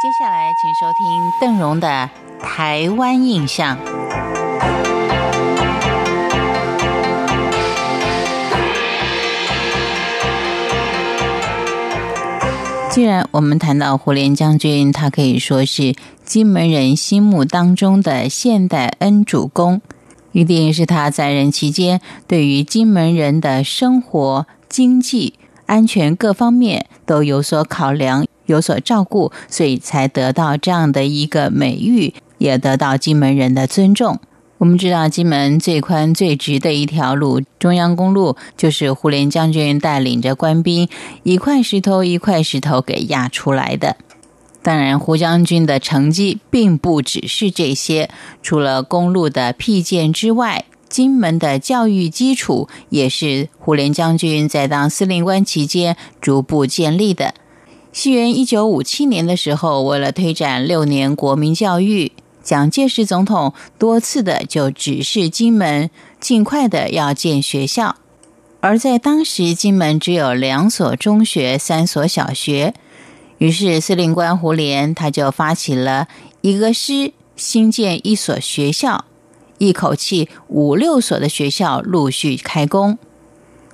接下来，请收听邓荣的《台湾印象》。既然我们谈到胡琏将军，他可以说是金门人心目当中的现代恩主公，一定是他在任期间对于金门人的生活、经济、安全各方面都有所考量、有所照顾，所以才得到这样的一个美誉，也得到金门人的尊重。我们知道，金门最宽最直的一条路——中央公路，就是胡琏将军带领着官兵一块石头一块石头给压出来的。当然，胡将军的成绩并不只是这些，除了公路的辟建之外，金门的教育基础也是胡琏将军在当司令官期间逐步建立的。西元一九五七年的时候，为了推展六年国民教育。蒋介石总统多次的就指示金门尽快的要建学校，而在当时金门只有两所中学、三所小学，于是司令官胡琏他就发起了一个师新建一所学校，一口气五六所的学校陆续开工。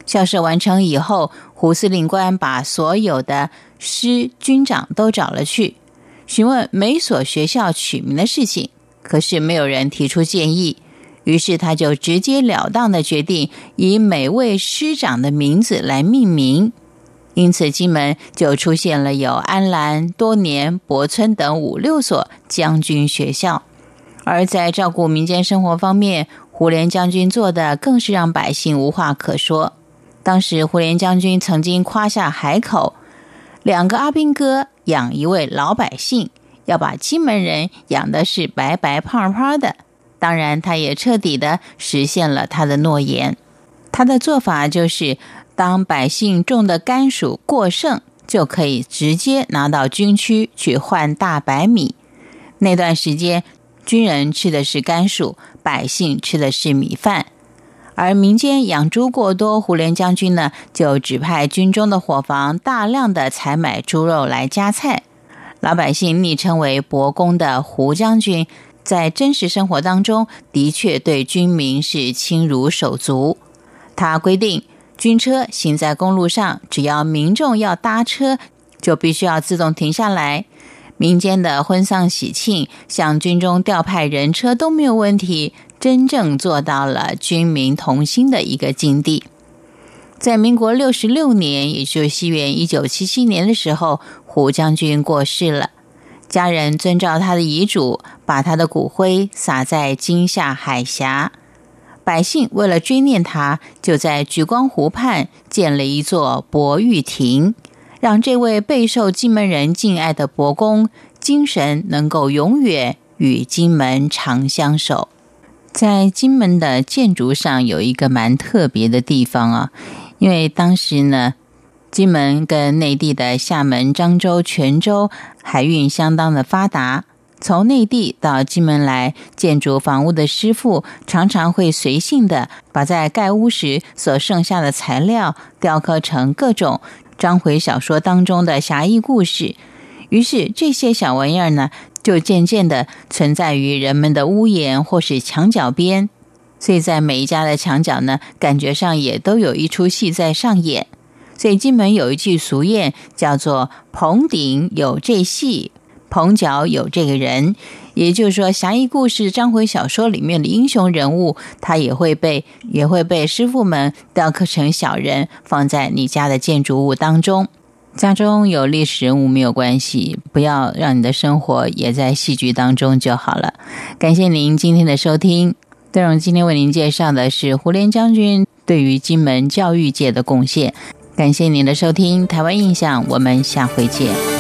校舍完成以后，胡司令官把所有的师军长都找了去。询问每所学校取名的事情，可是没有人提出建议，于是他就直截了当的决定以每位师长的名字来命名，因此金门就出现了有安澜、多年、博村等五六所将军学校。而在照顾民间生活方面，胡琏将军做的更是让百姓无话可说。当时胡琏将军曾经夸下海口，两个阿兵哥。养一位老百姓，要把金门人养的是白白胖胖的。当然，他也彻底的实现了他的诺言。他的做法就是，当百姓种的甘薯过剩，就可以直接拿到军区去换大白米。那段时间，军人吃的是甘薯，百姓吃的是米饭。而民间养猪过多，胡连将军呢就指派军中的伙房大量的采买猪肉来加菜。老百姓昵称为“伯公”的胡将军，在真实生活当中的确对军民是亲如手足。他规定，军车行在公路上，只要民众要搭车，就必须要自动停下来。民间的婚丧喜庆，向军中调派人车都没有问题。真正做到了军民同心的一个境地。在民国六十六年，也就是西元一九七七年的时候，胡将军过世了。家人遵照他的遗嘱，把他的骨灰撒在金厦海峡。百姓为了追念他，就在莒光湖畔建了一座博玉亭，让这位备受金门人敬爱的伯公精神能够永远与金门长相守。在金门的建筑上有一个蛮特别的地方啊，因为当时呢，金门跟内地的厦门、漳州、泉州海运相当的发达，从内地到金门来建筑房屋的师傅，常常会随性的把在盖屋时所剩下的材料雕刻成各种章回小说当中的侠义故事，于是这些小玩意儿呢。就渐渐的存在于人们的屋檐或是墙角边，所以在每一家的墙角呢，感觉上也都有一出戏在上演。所以金门有一句俗谚，叫做“棚顶有这戏，棚角有这个人”，也就是说，侠义故事、章回小说里面的英雄人物，他也会被也会被师傅们雕刻成小人，放在你家的建筑物当中。家中有历史人物没有关系，不要让你的生活也在戏剧当中就好了。感谢您今天的收听，邓荣今天为您介绍的是胡琏将军对于金门教育界的贡献。感谢您的收听，台湾印象，我们下回见。